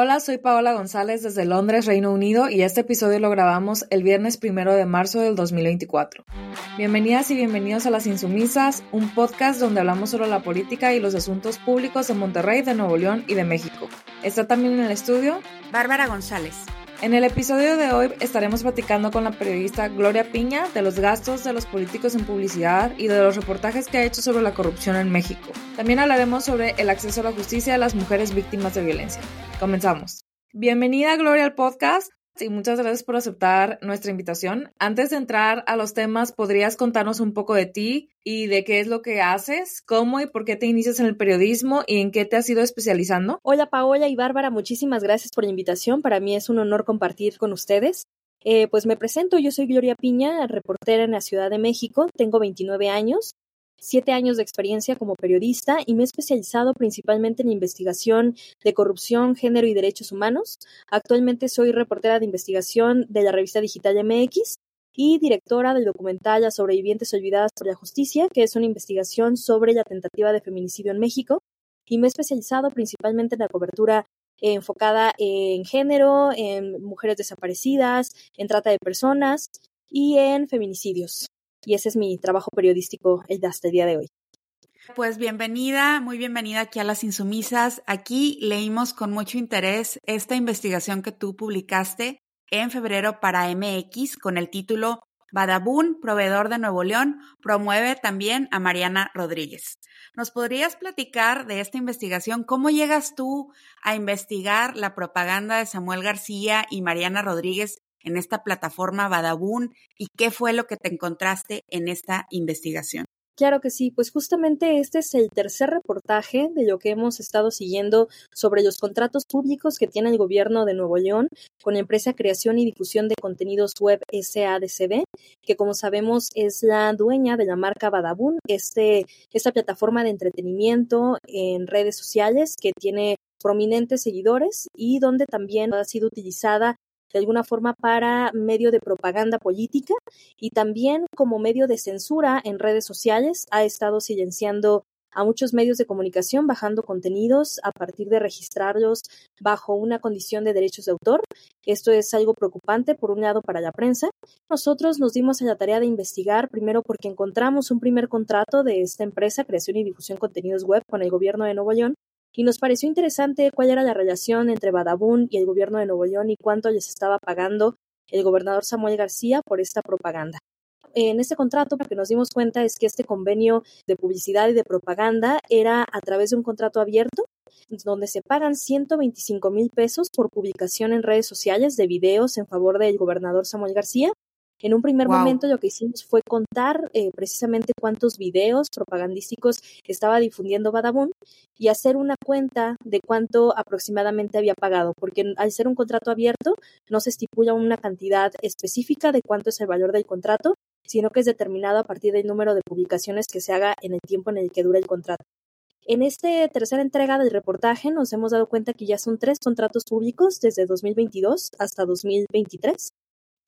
Hola, soy Paola González desde Londres, Reino Unido, y este episodio lo grabamos el viernes primero de marzo del 2024. Bienvenidas y bienvenidos a Las Insumisas, un podcast donde hablamos sobre la política y los asuntos públicos de Monterrey, de Nuevo León y de México. Está también en el estudio Bárbara González. En el episodio de hoy estaremos platicando con la periodista Gloria Piña de los gastos de los políticos en publicidad y de los reportajes que ha hecho sobre la corrupción en México. También hablaremos sobre el acceso a la justicia de las mujeres víctimas de violencia. Comenzamos. Bienvenida Gloria al podcast y muchas gracias por aceptar nuestra invitación. Antes de entrar a los temas, ¿podrías contarnos un poco de ti y de qué es lo que haces, cómo y por qué te inicias en el periodismo y en qué te has ido especializando? Hola Paola y Bárbara, muchísimas gracias por la invitación. Para mí es un honor compartir con ustedes. Eh, pues me presento, yo soy Gloria Piña, reportera en la Ciudad de México, tengo 29 años, siete años de experiencia como periodista y me he especializado principalmente en investigación de corrupción, género y derechos humanos. Actualmente soy reportera de investigación de la revista digital MX y directora del documental Las sobrevivientes olvidadas por la justicia, que es una investigación sobre la tentativa de feminicidio en México. Y me he especializado principalmente en la cobertura enfocada en género, en mujeres desaparecidas, en trata de personas y en feminicidios y ese es mi trabajo periodístico hasta el día de hoy. Pues bienvenida, muy bienvenida aquí a Las Insumisas. Aquí leímos con mucho interés esta investigación que tú publicaste en febrero para MX con el título Badabun, proveedor de Nuevo León, promueve también a Mariana Rodríguez. ¿Nos podrías platicar de esta investigación? ¿Cómo llegas tú a investigar la propaganda de Samuel García y Mariana Rodríguez en esta plataforma Badabun y qué fue lo que te encontraste en esta investigación. Claro que sí, pues justamente este es el tercer reportaje de lo que hemos estado siguiendo sobre los contratos públicos que tiene el gobierno de Nuevo León con la empresa Creación y Difusión de Contenidos Web SADCB, que como sabemos es la dueña de la marca Badabun, este, esta plataforma de entretenimiento en redes sociales que tiene prominentes seguidores y donde también ha sido utilizada de alguna forma para medio de propaganda política y también como medio de censura en redes sociales. Ha estado silenciando a muchos medios de comunicación bajando contenidos a partir de registrarlos bajo una condición de derechos de autor. Esto es algo preocupante, por un lado, para la prensa. Nosotros nos dimos a la tarea de investigar, primero porque encontramos un primer contrato de esta empresa, Creación y Difusión Contenidos Web, con el gobierno de Nuevo León, y nos pareció interesante cuál era la relación entre Badabun y el gobierno de Nuevo León y cuánto les estaba pagando el gobernador Samuel García por esta propaganda. En este contrato, lo que nos dimos cuenta es que este convenio de publicidad y de propaganda era a través de un contrato abierto donde se pagan 125 mil pesos por publicación en redes sociales de videos en favor del gobernador Samuel García en un primer momento lo que hicimos fue contar eh, precisamente cuántos videos propagandísticos estaba difundiendo Badabun y hacer una cuenta de cuánto aproximadamente había pagado, porque al ser un contrato abierto no se estipula una cantidad específica de cuánto es el valor del contrato, sino que es determinado a partir del número de publicaciones que se haga en el tiempo en el que dura el contrato. En esta tercera entrega del reportaje nos hemos dado cuenta que ya son tres contratos públicos desde 2022 hasta 2023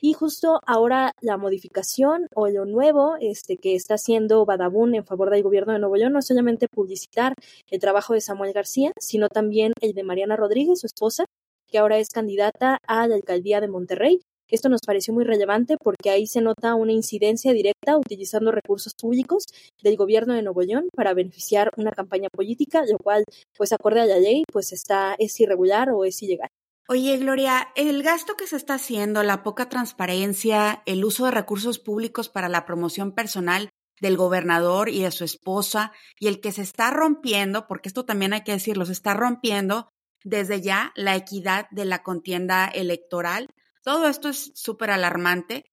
y justo ahora la modificación o lo nuevo este, que está haciendo Badabun en favor del gobierno de Nuevo León no es solamente publicitar el trabajo de Samuel García, sino también el de Mariana Rodríguez, su esposa, que ahora es candidata a la alcaldía de Monterrey. Esto nos pareció muy relevante porque ahí se nota una incidencia directa utilizando recursos públicos del gobierno de Nuevo León para beneficiar una campaña política, lo cual, pues acorde a la ley, pues está es irregular o es ilegal. Oye, Gloria, el gasto que se está haciendo, la poca transparencia, el uso de recursos públicos para la promoción personal del gobernador y de su esposa, y el que se está rompiendo, porque esto también hay que decirlo, se está rompiendo desde ya la equidad de la contienda electoral. Todo esto es súper alarmante.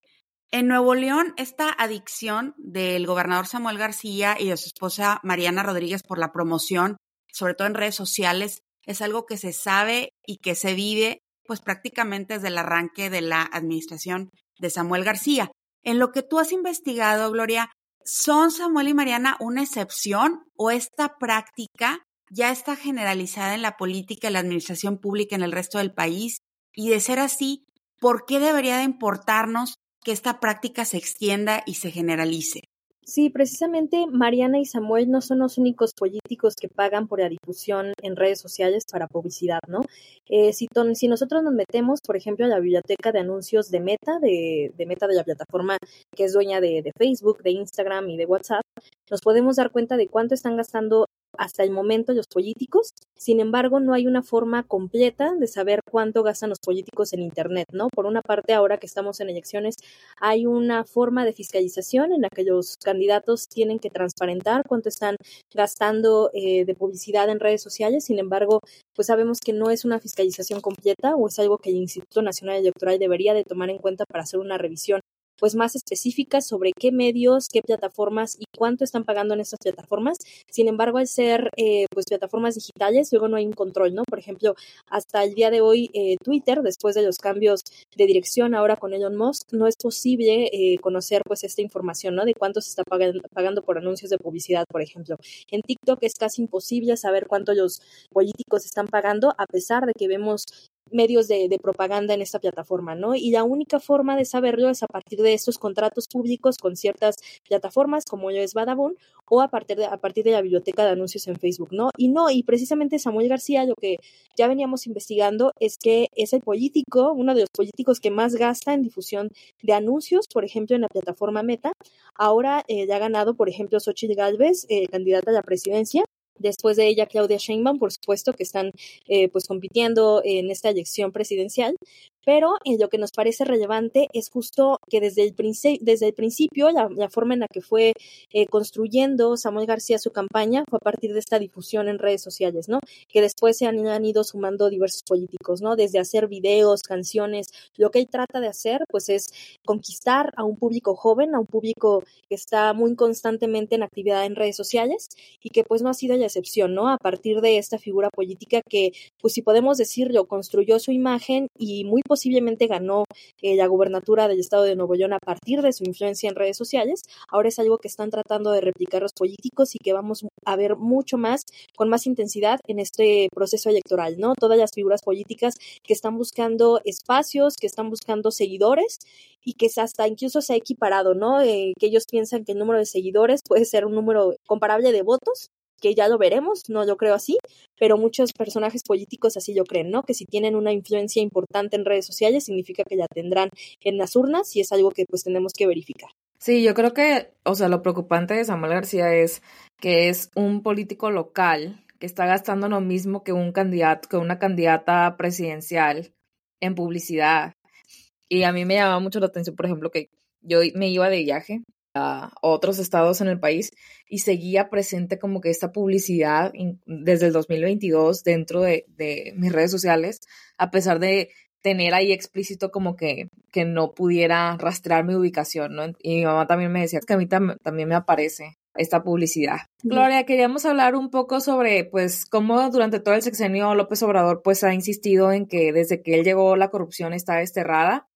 En Nuevo León, esta adicción del gobernador Samuel García y de su esposa Mariana Rodríguez por la promoción, sobre todo en redes sociales, es algo que se sabe y que se vive pues prácticamente desde el arranque de la administración de Samuel García. En lo que tú has investigado, Gloria, ¿son Samuel y Mariana una excepción o esta práctica ya está generalizada en la política y la administración pública en el resto del país? Y de ser así, ¿por qué debería de importarnos que esta práctica se extienda y se generalice? Sí, precisamente Mariana y Samuel no son los únicos políticos que pagan por la difusión en redes sociales para publicidad, ¿no? Eh, si, si, nosotros nos metemos, por ejemplo, a la biblioteca de anuncios de Meta, de, de Meta de la plataforma que es dueña de, de Facebook, de Instagram y de WhatsApp, nos podemos dar cuenta de cuánto están gastando hasta el momento los políticos. Sin embargo, no hay una forma completa de saber cuánto gastan los políticos en Internet, ¿no? Por una parte, ahora que estamos en elecciones, hay una forma de fiscalización en la que los candidatos tienen que transparentar cuánto están gastando eh, de publicidad en redes sociales. Sin embargo, pues sabemos que no es una fiscalización completa o es algo que el Instituto Nacional Electoral debería de tomar en cuenta para hacer una revisión pues más específicas sobre qué medios, qué plataformas y cuánto están pagando en estas plataformas. Sin embargo, al ser eh, pues plataformas digitales, luego no hay un control, ¿no? Por ejemplo, hasta el día de hoy eh, Twitter, después de los cambios de dirección ahora con Elon Musk, no es posible eh, conocer pues esta información, ¿no? De cuánto se está pagando, pagando por anuncios de publicidad, por ejemplo. En TikTok es casi imposible saber cuánto los políticos están pagando, a pesar de que vemos medios de, propaganda en esta plataforma, ¿no? Y la única forma de saberlo es a partir de estos contratos públicos con ciertas plataformas, como yo es Badabun, o a partir, de, a partir de la biblioteca de anuncios en Facebook, ¿no? Y no, y precisamente Samuel García, lo que ya veníamos investigando es que es el político, uno de los políticos que más gasta en difusión de anuncios, por ejemplo, en la plataforma Meta. Ahora eh, ya ha ganado, por ejemplo, Xochitl Galvez, eh, candidata a la presidencia, Después de ella, Claudia Sheinbaum, por supuesto, que están eh, pues compitiendo en esta elección presidencial. Pero eh, lo que nos parece relevante es justo que desde el, desde el principio, la, forma en la que fue eh, construyendo Samuel García su campaña fue a partir de esta difusión en redes sociales, ¿no? Que después se han, han, ido sumando diversos políticos, ¿no? Desde hacer videos, canciones. Lo que él trata de hacer, pues, es conquistar a un público joven, a un público que está muy constantemente en actividad en redes sociales y que, pues, no ha sido la excepción, ¿no? A partir de esta figura política que, pues, si podemos decirlo, construyó su imagen y muy posiblemente ganó eh, la gubernatura del estado de Nuevo León a partir de su influencia en redes sociales, ahora es algo que están tratando de replicar los políticos y que vamos a ver mucho más, con más intensidad en este proceso electoral, ¿no? Todas las figuras políticas que están buscando espacios, que están buscando seguidores y que hasta incluso se ha equiparado, ¿no? Eh, que ellos piensan que el número de seguidores puede ser un número comparable de votos que ya lo veremos, no lo creo así, pero muchos personajes políticos así lo creen, ¿no? Que si tienen una influencia importante en redes sociales significa que ya tendrán en las urnas y es algo que pues tenemos que verificar. Sí, yo creo que, o sea, lo preocupante de Samuel García es que es un político local que está gastando lo mismo que un candidato, que una candidata presidencial en publicidad. Y a mí me llama mucho la atención, por ejemplo, que yo me iba de viaje a otros estados en el país y seguía presente como que esta publicidad desde el 2022 dentro de, mis redes sociales, a pesar de tener ahí explícito como que, que no pudiera rastrear mi ubicación, ¿no? Y mi mamá también me decía que a mí también me aparece esta publicidad. Gloria, queríamos hablar un poco sobre, pues, cómo durante todo el sexenio López Obrador, pues, ha insistido en que desde que él llegó la corrupción está desterrada,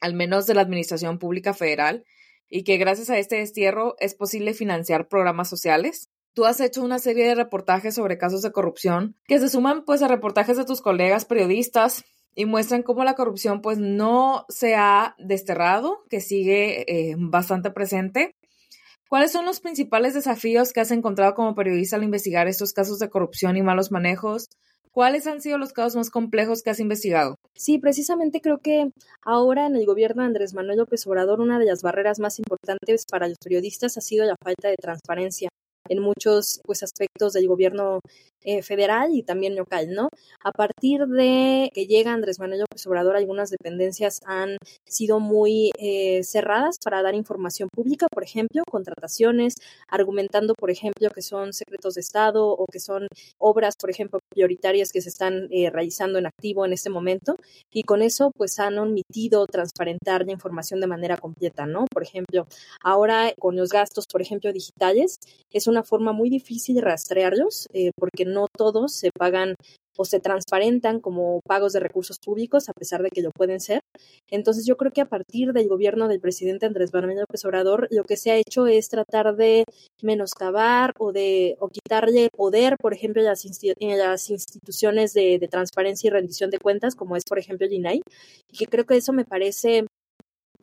al menos de la administración pública federal, y que gracias a este destierro es posible financiar programas sociales. Tú has hecho una serie de reportajes sobre casos de corrupción que se suman pues a reportajes de tus colegas periodistas y muestran cómo la corrupción pues no se ha desterrado, que sigue eh, bastante presente. ¿Cuáles son los principales desafíos que has encontrado como periodista al investigar estos casos de corrupción y malos manejos? ¿Cuáles han sido los casos más complejos que has investigado? Sí, precisamente creo que ahora en el gobierno de Andrés Manuel López Obrador una de las barreras más importantes para los periodistas ha sido la falta de transparencia en muchos pues aspectos del gobierno eh, federal y también local, ¿no? A partir de que llega Andrés Manuel López Obrador, algunas dependencias han sido muy eh, cerradas para dar información pública, por ejemplo, contrataciones, argumentando, por ejemplo, que son secretos de Estado o que son obras, por ejemplo, prioritarias que se están eh, realizando en activo en este momento, y con eso, pues han omitido transparentar la información de manera completa, ¿no? Por ejemplo, ahora con los gastos, por ejemplo, digitales, es una forma muy difícil rastrearlos, porque no no todos se pagan o se transparentan como pagos de recursos públicos, a pesar de que lo pueden ser. Entonces, yo creo que a partir del gobierno del presidente Andrés Manuel López Obrador, lo que se ha hecho es tratar de menoscabar o de o quitarle poder, por ejemplo, en las, instituciones de, de, transparencia y rendición de cuentas, como es, por ejemplo, el INAI, y que creo que eso me parece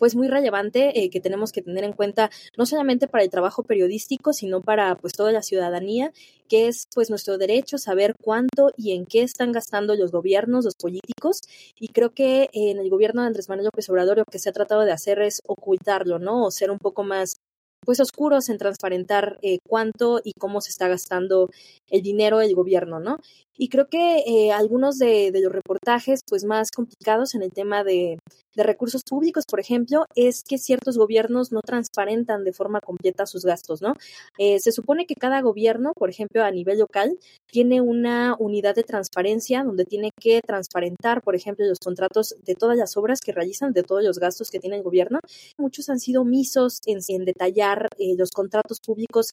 pues muy relevante eh, que tenemos que tener en cuenta no solamente para el trabajo periodístico, sino para pues toda la ciudadanía, que es pues nuestro derecho saber cuánto y en qué están gastando los gobiernos, los políticos, y creo que en el gobierno de Andrés Manuel López Obrador lo que se ha tratado de hacer es ocultarlo, ¿no? O ser un poco más pues oscuros en transparentar eh, cuánto y cómo se está gastando el dinero del gobierno, ¿no? Y creo que eh, algunos de, los reportajes pues más complicados en el tema de, recursos públicos, por ejemplo, es que ciertos gobiernos no transparentan de forma completa sus gastos, ¿no? Eh, se supone que cada gobierno, por ejemplo, a nivel local, tiene una unidad de transparencia donde tiene que transparentar, por ejemplo, los contratos de todas las obras que realizan, de todos los gastos que tiene el gobierno. Muchos han sido omisos en, detallar eh, los contratos públicos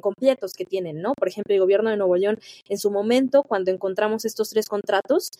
completos que tienen, ¿no? Por ejemplo, el gobierno de Nuevo León en su momento cuando encontramos estos tres contratos,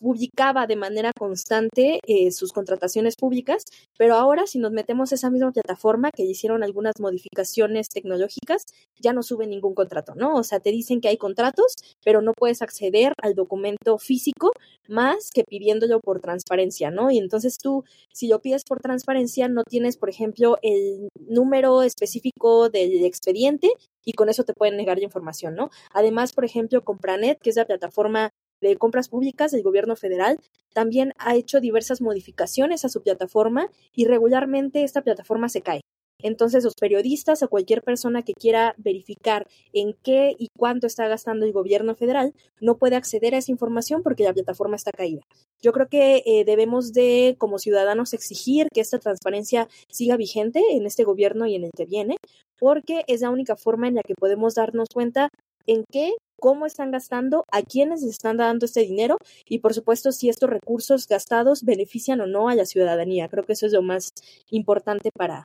publicaba de manera constante eh, sus contrataciones públicas, pero ahora si nos metemos a esa misma plataforma que hicieron algunas modificaciones tecnológicas, ya no sube ningún contrato, ¿no? O sea, te dicen que hay contratos, pero no puedes acceder al documento físico más que pidiéndolo por transparencia, ¿no? Y entonces tú, si lo pides por transparencia, no tienes, por ejemplo, el número específico del expediente y con eso te pueden negar la información, ¿no? Además, por ejemplo, Compranet, que es la plataforma de compras públicas del gobierno federal, también ha hecho diversas modificaciones a su plataforma y regularmente esta plataforma se cae. Entonces, los periodistas o cualquier persona que quiera verificar en qué y cuánto está gastando el gobierno federal no puede acceder a esa información porque la plataforma está caída. Yo creo que eh, debemos de, como ciudadanos, exigir que esta transparencia siga vigente en este gobierno y en el que viene, porque es la única forma en la que podemos darnos cuenta en qué, cómo están gastando, a quiénes están dando este dinero y, por supuesto, si estos recursos gastados benefician o no a la ciudadanía. Creo que eso es lo más importante para,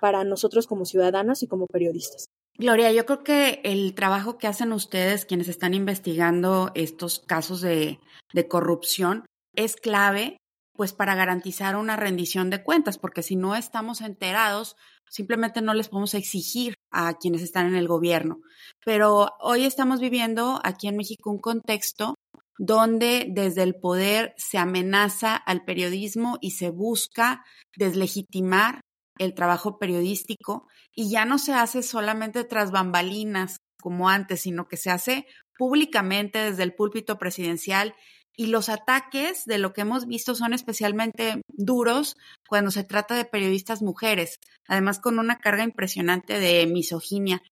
para nosotros como ciudadanos y como periodistas. Gloria, yo creo que el trabajo que hacen ustedes, quienes están investigando estos casos de, de corrupción, es clave pues para garantizar una rendición de cuentas, porque si no estamos enterados, simplemente no les podemos exigir a quienes están en el gobierno. Pero hoy estamos viviendo aquí en México un contexto donde desde el poder se amenaza al periodismo y se busca deslegitimar el trabajo periodístico y ya no se hace solamente tras bambalinas como antes, sino que se hace públicamente desde el púlpito presidencial y los ataques de lo que hemos visto son especialmente duros cuando se trata de periodistas mujeres, además con una carga impresionante de misoginia.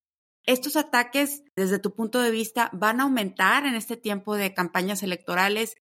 ¿Estos ataques, desde tu punto de vista, van a aumentar en este tiempo de campañas electorales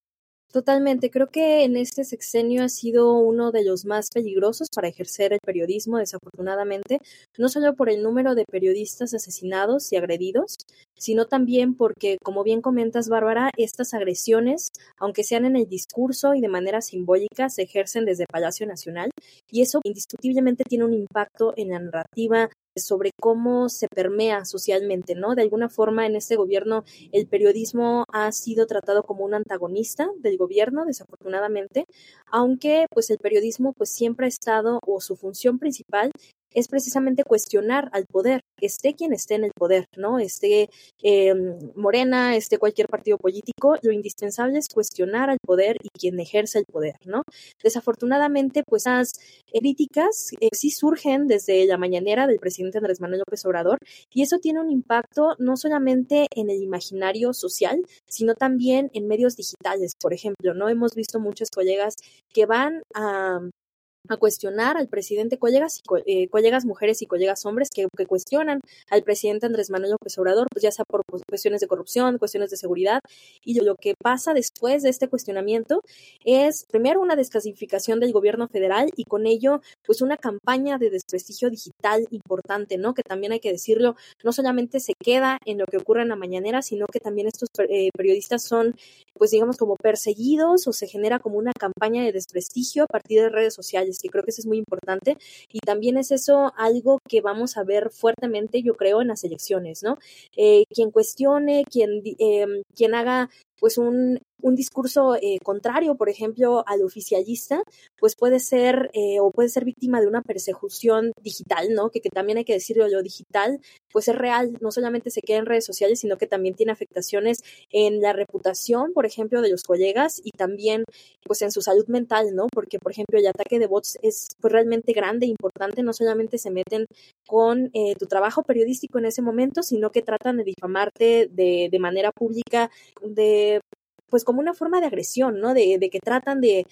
Totalmente, creo que en este sexenio ha sido uno de los más peligrosos para ejercer el periodismo, desafortunadamente, no solo por el número de periodistas asesinados y agredidos, sino también porque, como bien comentas, Bárbara, estas agresiones, aunque sean en el discurso y de manera simbólica, se ejercen desde Palacio Nacional y eso indiscutiblemente tiene un impacto en la narrativa sobre cómo se permea socialmente, ¿no? De alguna forma en este gobierno el periodismo ha sido tratado como un antagonista del gobierno, desafortunadamente, aunque pues el periodismo pues siempre ha estado o su función principal es precisamente cuestionar al poder, esté quien esté en el poder, ¿no? Esté eh, Morena, esté cualquier partido político, lo indispensable es cuestionar al poder y quien ejerce el poder, ¿no? Desafortunadamente, pues esas críticas eh, sí surgen desde la mañanera del presidente Andrés Manuel López Obrador y eso tiene un impacto no solamente en el imaginario social, sino también en medios digitales, por ejemplo, ¿no? Hemos visto muchos colegas que van a a cuestionar al presidente, colegas, eh, mujeres y colegas hombres que, cuestionan al presidente Andrés Manuel López Obrador, pues ya sea por cuestiones de corrupción, cuestiones de seguridad, y lo que pasa después de este cuestionamiento es primero una desclasificación del gobierno federal y con ello pues una campaña de desprestigio digital importante, ¿no? Que también hay que decirlo, no solamente se queda en lo que ocurre en la mañanera, sino que también estos eh, periodistas son pues digamos como perseguidos o se genera como una campaña de desprestigio a partir de redes sociales que creo que eso es muy importante. Y también es eso algo que vamos a ver fuertemente, yo creo, en las elecciones, ¿no? Eh, quien cuestione, quien, eh, quien haga pues un, un discurso eh, contrario, por ejemplo, al oficialista, pues puede ser eh, o puede ser víctima de una persecución digital, ¿no? Que, que, también hay que decirlo, lo digital, pues es real, no solamente se queda en redes sociales, sino que también tiene afectaciones en la reputación, por ejemplo, de los colegas y también, pues, en su salud mental, ¿no? Porque, por ejemplo, el ataque de bots es pues, realmente grande, importante, no solamente se meten con eh, tu trabajo periodístico en ese momento, sino que tratan de difamarte de, de manera pública, de pues como una forma de agresión, ¿no? De, de que tratan de,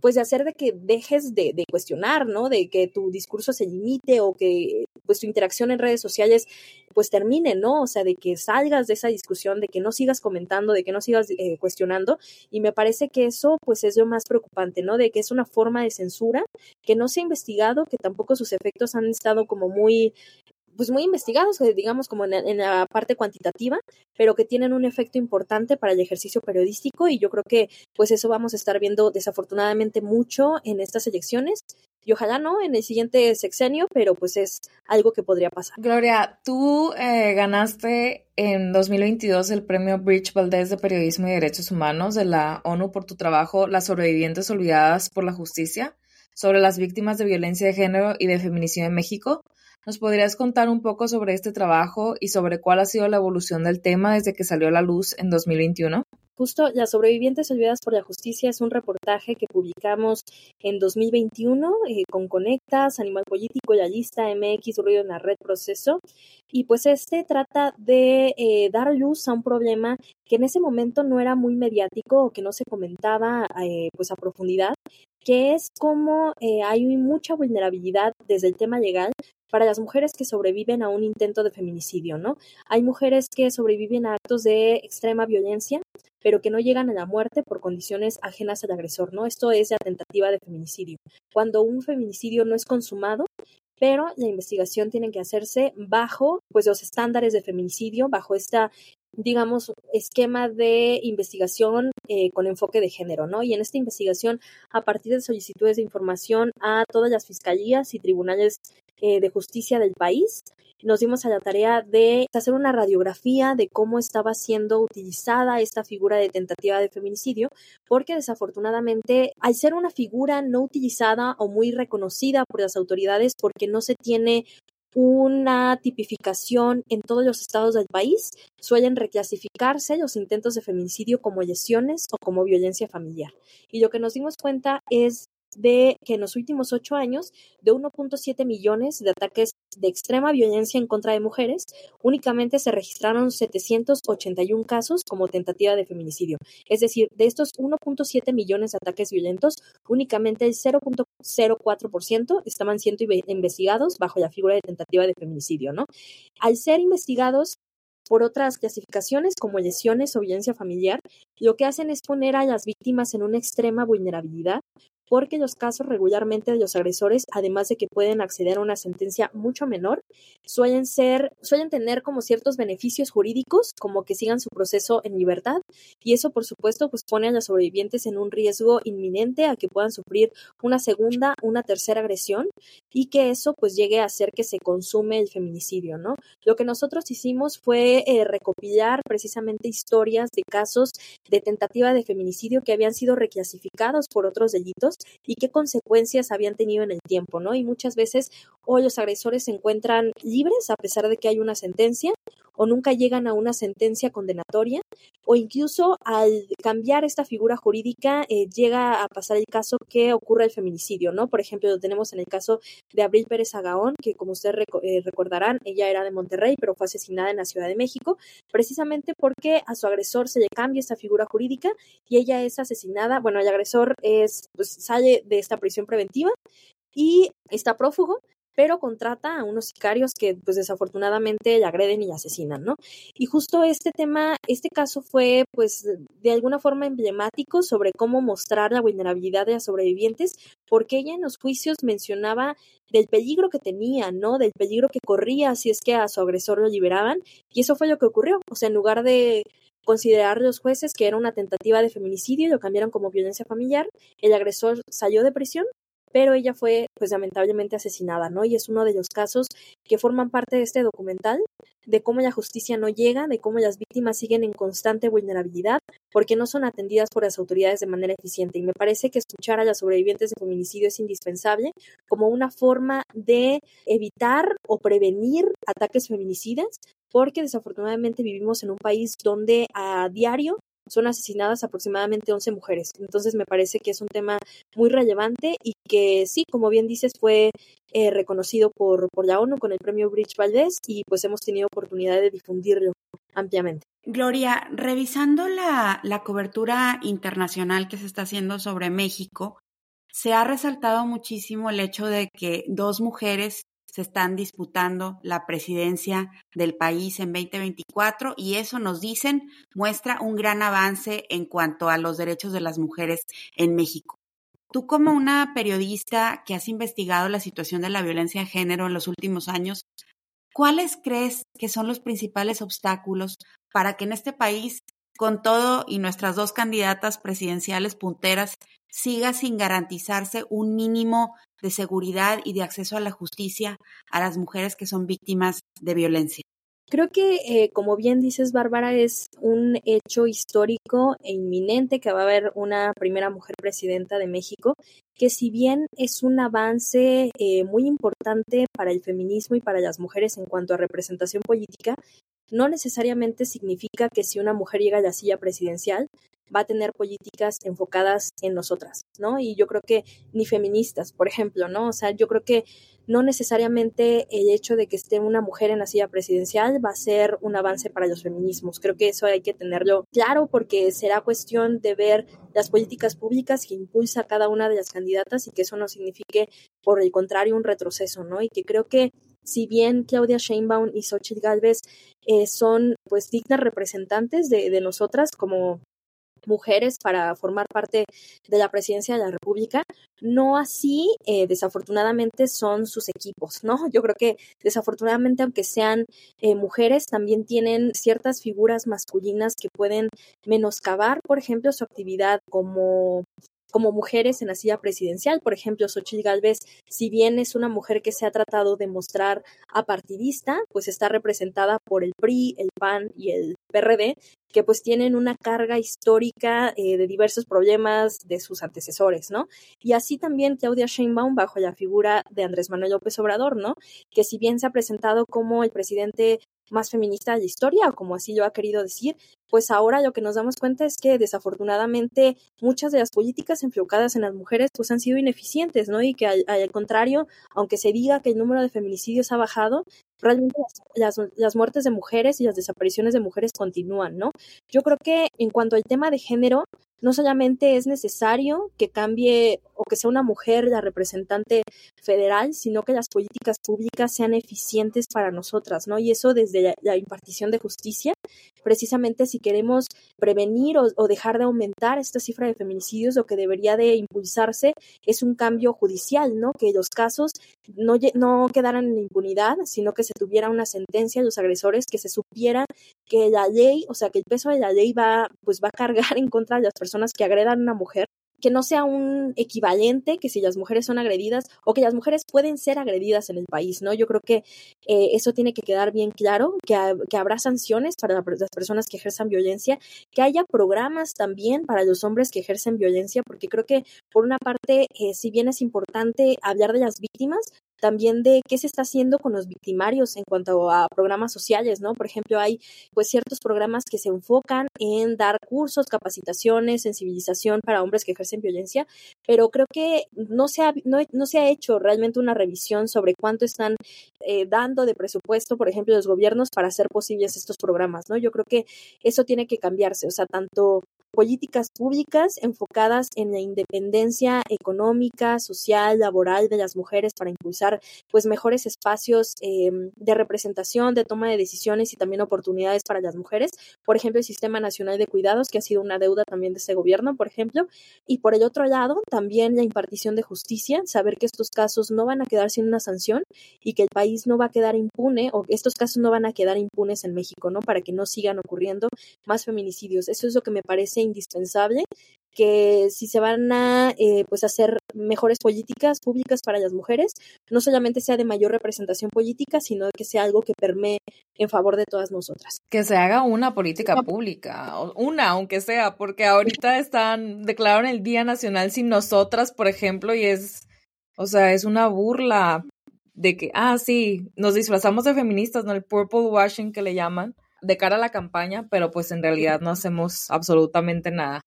pues de hacer de que dejes de, de, cuestionar, ¿no? De que tu discurso se limite o que pues tu interacción en redes sociales pues termine, ¿no? O sea, de que salgas de esa discusión, de que no sigas comentando, de que no sigas eh, cuestionando y me parece que eso pues es lo más preocupante, ¿no? De que es una forma de censura que no se ha investigado, que tampoco sus efectos han estado como muy pues muy investigados, eh, digamos como en, la parte cuantitativa, pero que tienen un efecto importante para el ejercicio periodístico y yo creo que pues eso vamos a estar viendo desafortunadamente mucho en estas elecciones y ojalá no en el siguiente sexenio, pero pues es algo que podría pasar. Gloria, tú eh, ganaste en 2022 el premio Bridge Valdez de Periodismo y Derechos Humanos de la ONU por tu trabajo Las sobrevivientes olvidadas por la justicia sobre las víctimas de violencia de género y de feminicidio en México. ¿Nos podrías contar un poco sobre este trabajo y sobre cuál ha sido la evolución del tema desde que salió a la luz en 2021? Justo Las sobrevivientes olvidadas por la justicia es un reportaje que publicamos en 2021 eh, con Conectas, Animal Político, La MX, Ruido en la Red Proceso. Y pues este trata de eh, dar luz a un problema que en ese momento no era muy mediático o que no se comentaba eh, pues a profundidad, que es como hay mucha vulnerabilidad desde el tema legal para las mujeres que sobreviven a un intento de feminicidio, ¿no? Hay mujeres que sobreviven a actos de extrema violencia, pero que no llegan a la muerte por condiciones ajenas al agresor, ¿no? Esto es la tentativa de feminicidio. Cuando un feminicidio no es consumado, pero la investigación tiene que hacerse bajo pues los estándares de feminicidio, bajo esta digamos, esquema de investigación eh, con enfoque de género, ¿no? Y en esta investigación, a partir de solicitudes de información a todas las fiscalías y tribunales eh, de justicia del país, nos dimos a la tarea de hacer una radiografía de cómo estaba siendo utilizada esta figura de tentativa de feminicidio, porque desafortunadamente, al ser una figura no utilizada o muy reconocida por las autoridades, porque no se tiene una tipificación en todos los estados del país, suelen reclasificarse los intentos de feminicidio como lesiones o como violencia familiar. Y lo que nos dimos cuenta es de que en los últimos ocho años, de 1.7 millones de ataques de extrema violencia en contra de mujeres, únicamente se registraron 781 casos como tentativa de feminicidio. Es decir, de estos 1.7 millones de ataques violentos, únicamente el 0.04% estaban siendo investigados bajo la figura de tentativa de feminicidio, ¿no? Al ser investigados por otras clasificaciones como lesiones o violencia familiar, lo que hacen es poner a las víctimas en una extrema vulnerabilidad, porque los casos regularmente de los agresores, además de que pueden acceder a una sentencia mucho menor, suelen ser, suelen tener como ciertos beneficios jurídicos, como que sigan su proceso en libertad, y eso por supuesto pues pone a los sobrevivientes en un riesgo inminente a que puedan sufrir una segunda, una tercera agresión, y que eso pues llegue a hacer que se consume el feminicidio, ¿no? Lo que nosotros hicimos fue eh, recopilar precisamente historias de casos de tentativa de feminicidio que habían sido reclasificados por otros delitos y qué consecuencias habían tenido en el tiempo, ¿no? Y muchas veces o los agresores se encuentran libres a pesar de que hay una sentencia o nunca llegan a una sentencia condenatoria o incluso al cambiar esta figura jurídica eh, llega a pasar el caso que ocurre el feminicidio, ¿no? Por ejemplo, lo tenemos en el caso de Abril Pérez Agaón, que como ustedes eh, recordarán, ella era de Monterrey, pero fue asesinada en la Ciudad de México, precisamente porque a su agresor se le cambia esta figura jurídica y ella es asesinada, bueno, el agresor es, pues, sale de esta prisión preventiva y está prófugo pero contrata a unos sicarios que pues desafortunadamente le agreden y asesinan, ¿no? Y justo este tema, este caso fue pues de alguna forma emblemático sobre cómo mostrar la vulnerabilidad de las sobrevivientes, porque ella en los juicios mencionaba del peligro que tenía, ¿no? Del peligro que corría si es que a su agresor lo liberaban, y eso fue lo que ocurrió, o sea, en lugar de considerar los jueces que era una tentativa de feminicidio lo cambiaron como violencia familiar. El agresor salió de prisión pero ella fue pues lamentablemente asesinada, ¿no? Y es uno de los casos que forman parte de este documental, de cómo la justicia no llega, de cómo las víctimas siguen en constante vulnerabilidad porque no son atendidas por las autoridades de manera eficiente. Y me parece que escuchar a las sobrevivientes de feminicidio es indispensable como una forma de evitar o prevenir ataques feminicidas, porque desafortunadamente vivimos en un país donde a diario son asesinadas aproximadamente 11 mujeres. Entonces me parece que es un tema muy relevante y que sí, como bien dices, fue eh, reconocido por, por la ONU con el premio Bridge Valdez y pues hemos tenido oportunidad de difundirlo ampliamente. Gloria, revisando la, la cobertura internacional que se está haciendo sobre México, se ha resaltado muchísimo el hecho de que dos mujeres se están disputando la presidencia del país en 2024 y eso nos dicen muestra un gran avance en cuanto a los derechos de las mujeres en México. Tú como una periodista que has investigado la situación de la violencia de género en los últimos años, ¿cuáles crees que son los principales obstáculos para que en este país, con todo y nuestras dos candidatas presidenciales punteras, siga sin garantizarse un mínimo de seguridad y de acceso a la justicia a las mujeres que son víctimas de violencia. Creo que, eh, como bien dices, Bárbara, es un hecho histórico e inminente que va a haber una primera mujer presidenta de México, que si bien es un avance eh, muy importante para el feminismo y para las mujeres en cuanto a representación política, no necesariamente significa que si una mujer llega a la silla presidencial va a tener políticas enfocadas en nosotras, ¿no? Y yo creo que ni feministas, por ejemplo, ¿no? O sea, yo creo que no necesariamente el hecho de que esté una mujer en la silla presidencial va a ser un avance para los feminismos. Creo que eso hay que tenerlo claro porque será cuestión de ver las políticas públicas que impulsa cada una de las candidatas y que eso no signifique, por el contrario, un retroceso, ¿no? Y que creo que si bien Claudia Sheinbaum y Xochitl Galvez eh, son pues dignas representantes de, de nosotras como mujeres para formar parte de la presidencia de la República. No así, eh, desafortunadamente, son sus equipos, ¿no? Yo creo que desafortunadamente, aunque sean eh, mujeres, también tienen ciertas figuras masculinas que pueden menoscabar, por ejemplo, su actividad como como mujeres en la silla presidencial. Por ejemplo, Xochitl Galvez, si bien es una mujer que se ha tratado de mostrar apartidista, pues está representada por el PRI, el PAN y el PRD, que pues tienen una carga histórica eh, de diversos problemas de sus antecesores, ¿no? Y así también Claudia Sheinbaum bajo la figura de Andrés Manuel López Obrador, ¿no? Que si bien se ha presentado como el presidente más feminista de la historia, o como así lo ha querido decir, pues ahora lo que nos damos cuenta es que desafortunadamente muchas de las políticas enfocadas en las mujeres pues han sido ineficientes, ¿no? Y que al, al contrario, aunque se diga que el número de feminicidios ha bajado, realmente las, las, muertes de mujeres y las desapariciones de mujeres continúan, ¿no? Yo creo que en cuanto al tema de género, no solamente es necesario que cambie o que sea una mujer la representante federal, sino que las políticas públicas sean eficientes para nosotras, ¿no? Y eso desde la, impartición de justicia, precisamente si queremos prevenir o, dejar de aumentar esta cifra de feminicidios, lo que debería de impulsarse es un cambio judicial, ¿no? Que los casos no, no quedaran en impunidad, sino que se tuviera una sentencia a los agresores, que se supiera que la ley, o sea, que el peso de la ley va, pues va a cargar en contra de las personas que agredan a una mujer que no sea un equivalente que si las mujeres son agredidas o que las mujeres pueden ser agredidas en el país, ¿no? Yo creo que eh, eso tiene que quedar bien claro, que, que habrá sanciones para las personas que ejerzan violencia, que haya programas también para los hombres que ejercen violencia, porque creo que por una parte, eh, si bien es importante hablar de las víctimas, también de qué se está haciendo con los victimarios en cuanto a programas sociales, ¿no? Por ejemplo, hay pues ciertos programas que se enfocan en dar cursos, capacitaciones, sensibilización para hombres que ejercen violencia, pero creo que no se ha, no, no se ha hecho realmente una revisión sobre cuánto están eh, dando de presupuesto, por ejemplo, los gobiernos para hacer posibles estos programas, ¿no? Yo creo que eso tiene que cambiarse, o sea, tanto políticas públicas enfocadas en la independencia económica, social, laboral de las mujeres para impulsar pues mejores espacios eh, de representación, de toma de decisiones y también oportunidades para las mujeres. Por ejemplo, el Sistema Nacional de Cuidados, que ha sido una deuda también de este gobierno, por ejemplo. Y por el otro lado, también la impartición de justicia, saber que estos casos no van a quedar sin una sanción y que el país no va a quedar impune o estos casos no van a quedar impunes en México, ¿no? Para que no sigan ocurriendo más feminicidios. Eso es lo que me parece indispensable que si se van a eh, pues hacer mejores políticas públicas para las mujeres, no solamente sea de mayor representación política, sino que sea algo que permee en favor de todas nosotras. Que se haga una política pública, una aunque sea, porque ahorita están, declararon el Día Nacional sin nosotras, por ejemplo, y es, o sea, es una burla de que, ah, sí, nos disfrazamos de feministas, ¿no? El purple washing que le llaman, de cara a la campaña, pero pues en realidad no hacemos absolutamente nada.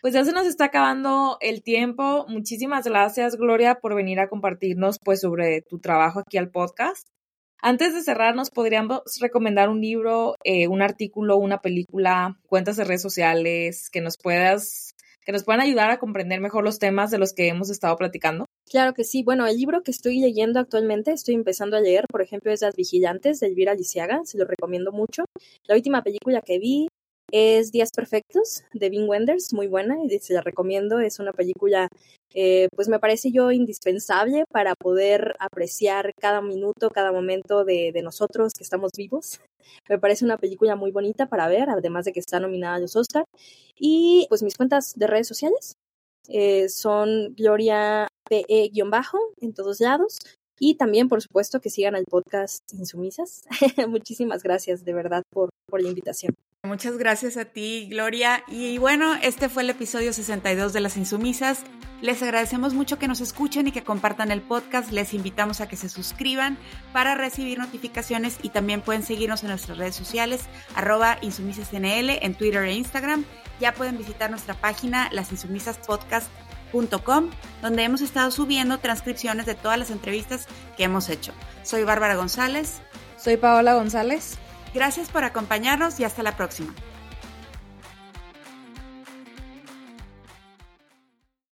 Pues ya se nos está acabando el tiempo. Muchísimas gracias, Gloria, por venir a compartirnos pues sobre tu trabajo aquí al podcast. Antes de cerrar, ¿nos podríamos recomendar un libro, eh, un artículo, una película, cuentas de redes sociales que nos puedas, que nos puedan ayudar a comprender mejor los temas de los que hemos estado platicando? Claro que sí. Bueno, el libro que estoy leyendo actualmente, estoy empezando a leer, por ejemplo, es Las Vigilantes de Elvira Lisiaga, se lo recomiendo mucho. La última película que vi es Días Perfectos de Vin Wenders, muy buena y se la recomiendo. Es una película, eh, pues me parece yo indispensable para poder apreciar cada minuto, cada momento de, nosotros que estamos vivos. Me parece una película muy bonita para ver, además de que está nominada a los Oscar. Y pues mis cuentas de redes sociales eh, son Gloria PE-bajo en todos lados. Y también, por supuesto, que sigan el podcast Insumisas. Muchísimas gracias, de verdad, por, por la invitación. Muchas gracias a ti, Gloria. Y bueno, este fue el episodio 62 de Las Insumisas. Les agradecemos mucho que nos escuchen y que compartan el podcast. Les invitamos a que se suscriban para recibir notificaciones y también pueden seguirnos en nuestras redes sociales, arroba insumisasnl en Twitter e Instagram. Ya pueden visitar nuestra página lasinsumisaspodcast.com, donde hemos estado subiendo transcripciones de todas las entrevistas que hemos hecho. Soy Bárbara González. Soy Paola González. Gracias por acompañarnos y hasta la próxima.